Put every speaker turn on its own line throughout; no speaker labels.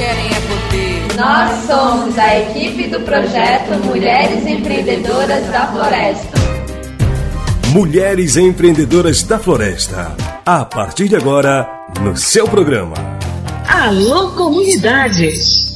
querem é poder.
Nós somos a equipe do projeto Mulheres Empreendedoras da Floresta.
Mulheres Empreendedoras da Floresta. A partir de agora, no seu programa.
Alô, comunidade!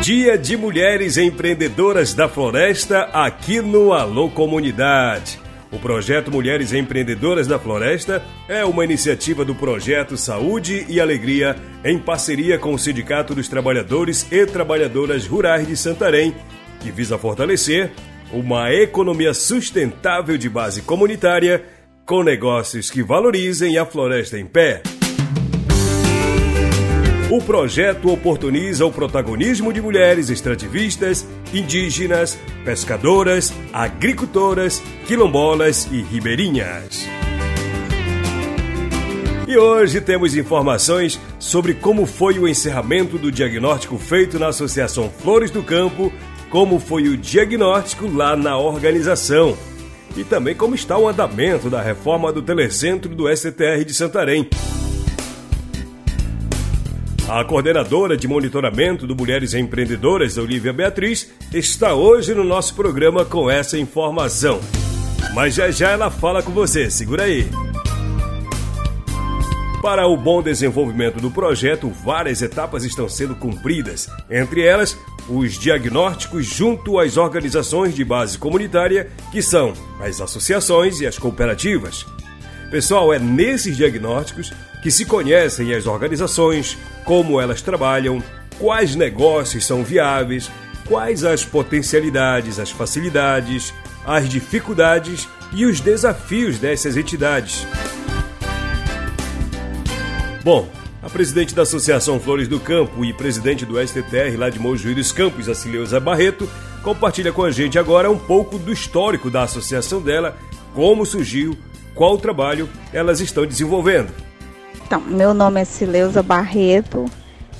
Dia de Mulheres Empreendedoras da Floresta aqui no Alô Comunidade. O projeto Mulheres Empreendedoras da Floresta é uma iniciativa do projeto Saúde e Alegria em parceria com o Sindicato dos Trabalhadores e Trabalhadoras Rurais de Santarém, que visa fortalecer uma economia sustentável de base comunitária com negócios que valorizem a floresta em pé. O projeto oportuniza o protagonismo de mulheres extrativistas, indígenas, pescadoras, agricultoras, quilombolas e ribeirinhas. E hoje temos informações sobre como foi o encerramento do diagnóstico feito na Associação Flores do Campo, como foi o diagnóstico lá na organização e também como está o andamento da reforma do telecentro do STR de Santarém. A coordenadora de monitoramento do Mulheres Empreendedoras, Olivia Beatriz, está hoje no nosso programa com essa informação. Mas já já ela fala com você, segura aí. Para o bom desenvolvimento do projeto, várias etapas estão sendo cumpridas, entre elas os diagnósticos junto às organizações de base comunitária, que são as associações e as cooperativas. Pessoal, é nesses diagnósticos que se conhecem as organizações, como elas trabalham, quais negócios são viáveis, quais as potencialidades, as facilidades, as dificuldades e os desafios dessas entidades. Bom, a presidente da Associação Flores do Campo e presidente do STTR lá de Mojuí dos Campos, a Cileuza Barreto, compartilha com a gente agora um pouco do histórico da associação dela, como surgiu, qual trabalho elas estão desenvolvendo.
Então, meu nome é Cileuza Barreto,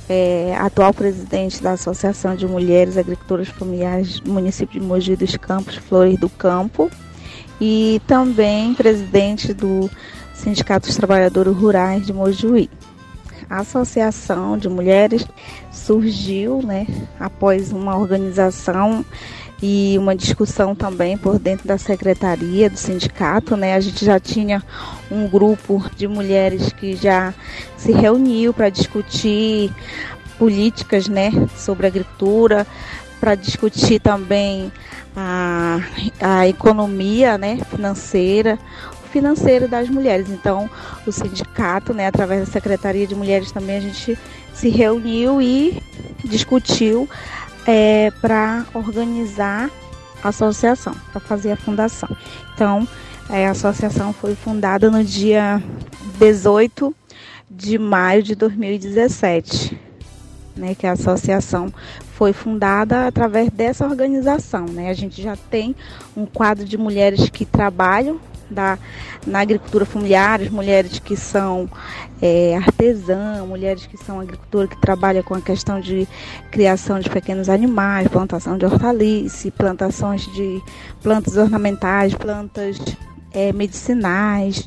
é, atual presidente da Associação de Mulheres Agricultoras Familiares município de Mogi dos Campos, Flores do Campo, e também presidente do Sindicato dos Trabalhadores Rurais de Mojuí. A Associação de Mulheres surgiu né, após uma organização e uma discussão também por dentro da secretaria do sindicato, né? A gente já tinha um grupo de mulheres que já se reuniu para discutir políticas, né, sobre agricultura, para discutir também a, a economia, né, financeira, financeiro das mulheres. Então, o sindicato, né, através da Secretaria de Mulheres também, a gente se reuniu e discutiu é, para organizar a associação, para fazer a fundação. Então, é, a associação foi fundada no dia 18 de maio de 2017, né, que a associação foi fundada através dessa organização. Né? A gente já tem um quadro de mulheres que trabalham da, na agricultura familiar, as mulheres que são é, artesãs, mulheres que são agricultoras, que trabalham com a questão de criação de pequenos animais, plantação de hortaliças, plantações de plantas ornamentais, plantas é, medicinais.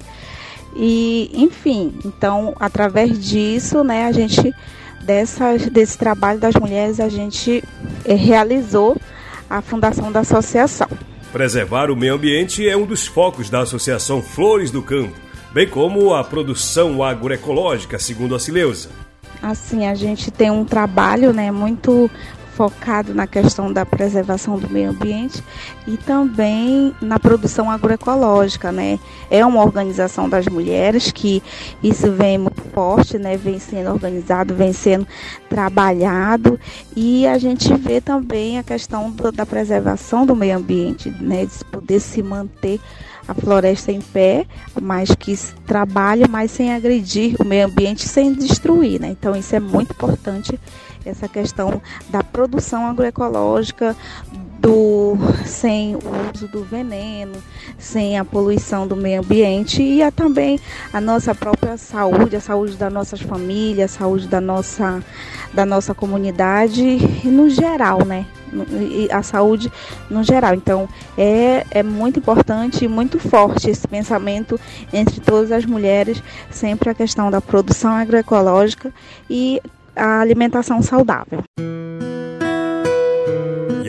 E, enfim, então, através disso, né, a gente, dessa, desse trabalho das mulheres, a gente é, realizou a fundação da associação.
Preservar o meio ambiente é um dos focos da Associação Flores do Campo, bem como a produção agroecológica, segundo a Cileuza.
Assim, a gente tem um trabalho né, muito focado na questão da preservação do meio ambiente e também na produção agroecológica, né? É uma organização das mulheres que isso vem forte, né? Vem sendo organizado, vem sendo trabalhado e a gente vê também a questão do, da preservação do meio ambiente, né? De poder se manter a floresta em pé, mas que trabalhe, mas sem agredir o meio ambiente, sem destruir, né? Então isso é muito importante essa questão da produção agroecológica, do sem o uso do veneno, sem a poluição do meio ambiente e a, também a nossa própria saúde, a saúde das nossas famílias, a saúde da nossa da nossa comunidade e no geral, né? a saúde no geral. Então, é, é muito importante e muito forte esse pensamento entre todas as mulheres, sempre a questão da produção agroecológica e a alimentação saudável.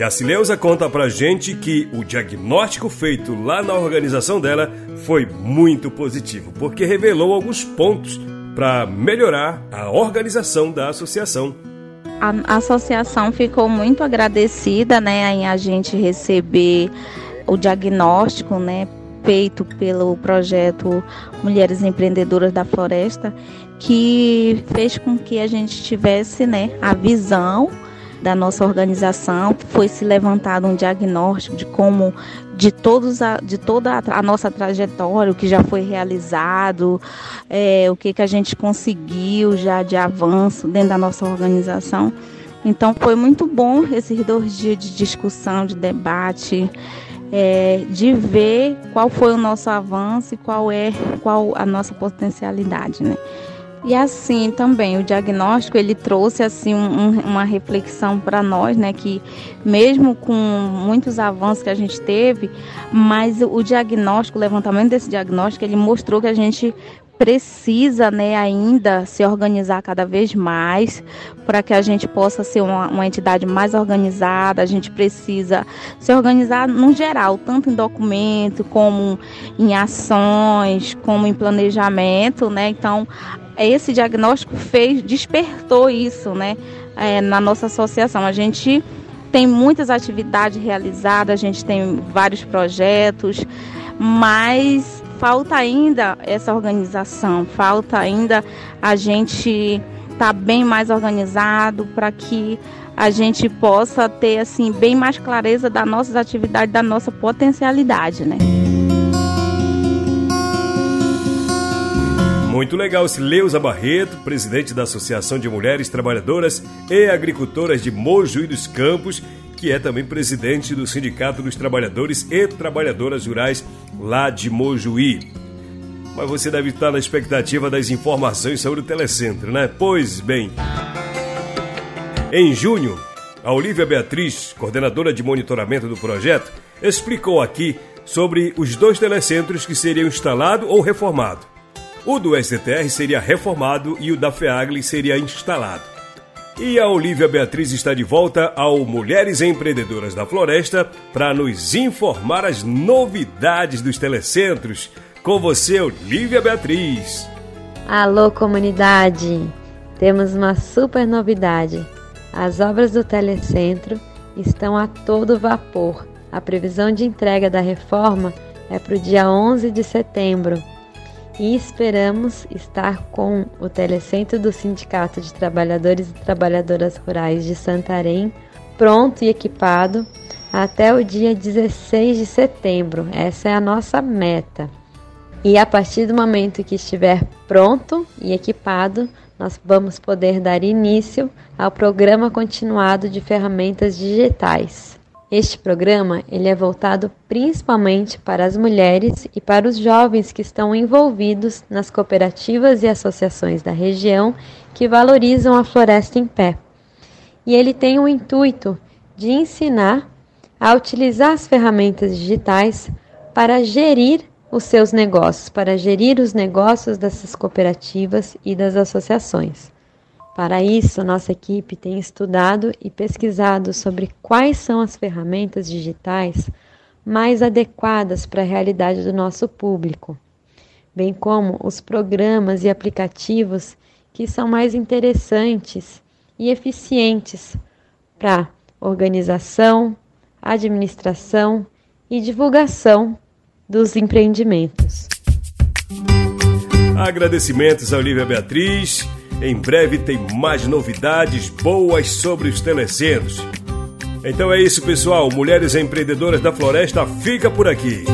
A Cileuza conta pra gente que o diagnóstico feito lá na organização dela foi muito positivo, porque revelou alguns pontos para melhorar a organização da associação.
A associação ficou muito agradecida né, em a gente receber o diagnóstico né, feito pelo projeto Mulheres Empreendedoras da Floresta, que fez com que a gente tivesse né, a visão da nossa organização, foi se levantado um diagnóstico de como de todos a, de toda a, nossa trajetória, o que já foi realizado, é, o que, que a gente conseguiu já de avanço dentro da nossa organização. Então foi muito bom esses dois dias de discussão, de debate, é, de ver qual foi o nosso avanço e qual é qual a nossa potencialidade, né? E assim também o diagnóstico ele trouxe assim um, uma reflexão para nós, né, que mesmo com muitos avanços que a gente teve, mas o diagnóstico, o levantamento desse diagnóstico, ele mostrou que a gente precisa né, ainda se organizar cada vez mais para que a gente possa ser uma, uma, entidade mais organizada. A gente precisa se organizar no geral, tanto em documento, como em ações, como em planejamento. Né? Então, esse diagnóstico fez, despertou isso, né, é, na nossa associação. A gente tem muitas atividades realizadas, a gente tem vários projetos, mas falta ainda essa organização, falta ainda a gente estar tá bem mais organizado para que a gente possa ter assim bem mais clareza das nossas atividades, da nossa potencialidade, né?
Muito legal, Leusa Barreto, presidente da Associação de Mulheres Trabalhadoras e Agricultoras de Mojuí dos Campos, que é também presidente do Sindicato dos Trabalhadores e Trabalhadoras Rurais lá de Mojuí. Mas você deve estar na expectativa das informações sobre o Telecentro, né? Pois bem. Em junho, a Olivia Beatriz, coordenadora de monitoramento do projeto, explicou aqui sobre os dois telecentros que seriam instalados ou reformados. O do STR seria reformado e o da FEAGLE seria instalado. E a Olivia Beatriz está de volta ao Mulheres Empreendedoras da Floresta para nos informar as novidades dos telecentros. Com você, Olivia Beatriz.
Alô, comunidade! Temos uma super novidade. As obras do telecentro estão a todo vapor. A previsão de entrega da reforma é para o dia 11 de setembro e esperamos estar com o Telecentro do Sindicato de Trabalhadores e Trabalhadoras Rurais de Santarém pronto e equipado até o dia 16 de setembro. Essa é a nossa meta. E a partir do momento que estiver pronto e equipado, nós vamos poder dar início ao programa continuado de ferramentas digitais. Este programa ele é voltado principalmente para as mulheres e para os jovens que estão envolvidos nas cooperativas e associações da região que valorizam a floresta em pé. E ele tem o intuito de ensinar a utilizar as ferramentas digitais para gerir os seus negócios, para gerir os negócios dessas cooperativas e das associações. Para isso, nossa equipe tem estudado e pesquisado sobre quais são as ferramentas digitais mais adequadas para a realidade do nosso público, bem como os programas e aplicativos que são mais interessantes e eficientes para organização, administração e divulgação dos empreendimentos.
Agradecimentos a Olivia Beatriz em breve tem mais novidades boas sobre os telecentros. Então é isso, pessoal. Mulheres Empreendedoras da Floresta fica por aqui.